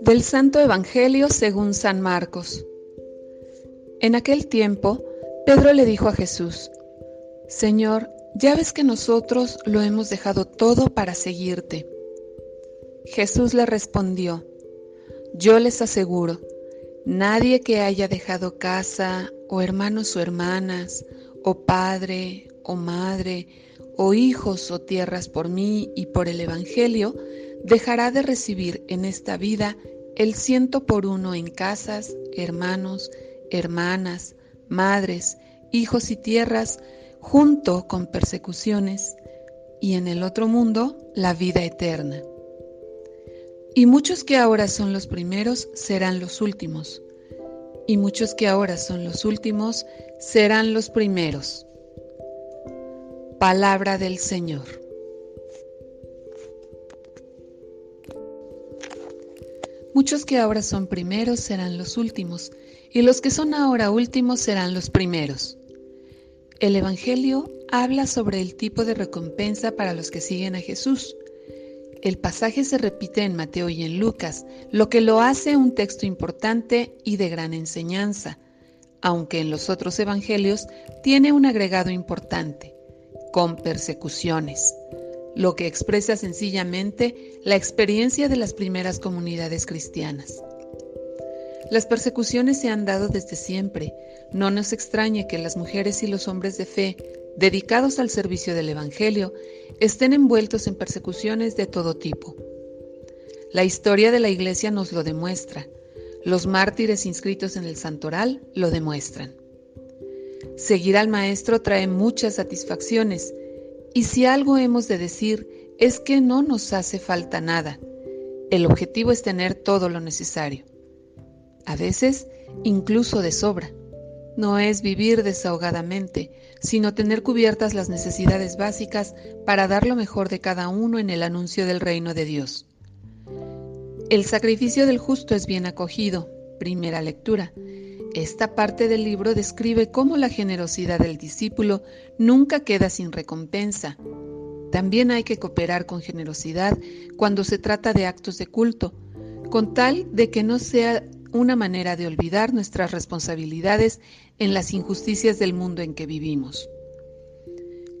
Del Santo Evangelio según San Marcos. En aquel tiempo, Pedro le dijo a Jesús, Señor, ya ves que nosotros lo hemos dejado todo para seguirte. Jesús le respondió, Yo les aseguro, nadie que haya dejado casa, o hermanos o hermanas, o padre, o madre, o hijos o tierras por mí y por el Evangelio, dejará de recibir en esta vida el ciento por uno en casas, hermanos, hermanas, madres, hijos y tierras, junto con persecuciones, y en el otro mundo la vida eterna. Y muchos que ahora son los primeros serán los últimos, y muchos que ahora son los últimos serán los primeros. Palabra del Señor. Muchos que ahora son primeros serán los últimos, y los que son ahora últimos serán los primeros. El Evangelio habla sobre el tipo de recompensa para los que siguen a Jesús. El pasaje se repite en Mateo y en Lucas, lo que lo hace un texto importante y de gran enseñanza, aunque en los otros evangelios tiene un agregado importante, con persecuciones lo que expresa sencillamente la experiencia de las primeras comunidades cristianas. Las persecuciones se han dado desde siempre. No nos extrañe que las mujeres y los hombres de fe, dedicados al servicio del Evangelio, estén envueltos en persecuciones de todo tipo. La historia de la Iglesia nos lo demuestra. Los mártires inscritos en el santoral lo demuestran. Seguir al Maestro trae muchas satisfacciones, y si algo hemos de decir es que no nos hace falta nada. El objetivo es tener todo lo necesario. A veces, incluso de sobra. No es vivir desahogadamente, sino tener cubiertas las necesidades básicas para dar lo mejor de cada uno en el anuncio del reino de Dios. El sacrificio del justo es bien acogido, primera lectura, esta parte del libro describe cómo la generosidad del discípulo nunca queda sin recompensa. También hay que cooperar con generosidad cuando se trata de actos de culto, con tal de que no sea una manera de olvidar nuestras responsabilidades en las injusticias del mundo en que vivimos.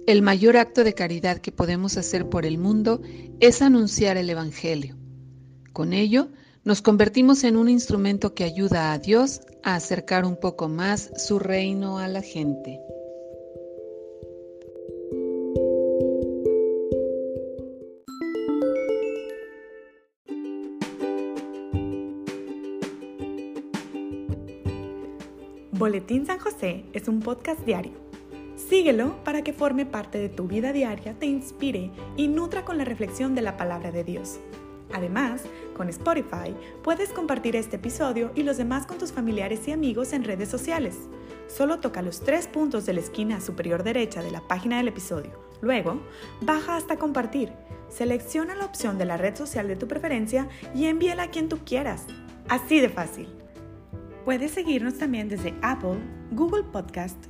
El mayor acto de caridad que podemos hacer por el mundo es anunciar el Evangelio. Con ello, nos convertimos en un instrumento que ayuda a Dios a acercar un poco más su reino a la gente. Boletín San José es un podcast diario. Síguelo para que forme parte de tu vida diaria, te inspire y nutra con la reflexión de la palabra de Dios. Además, con Spotify puedes compartir este episodio y los demás con tus familiares y amigos en redes sociales. Solo toca los tres puntos de la esquina superior derecha de la página del episodio. Luego, baja hasta compartir. Selecciona la opción de la red social de tu preferencia y envíela a quien tú quieras. Así de fácil. Puedes seguirnos también desde Apple, Google Podcast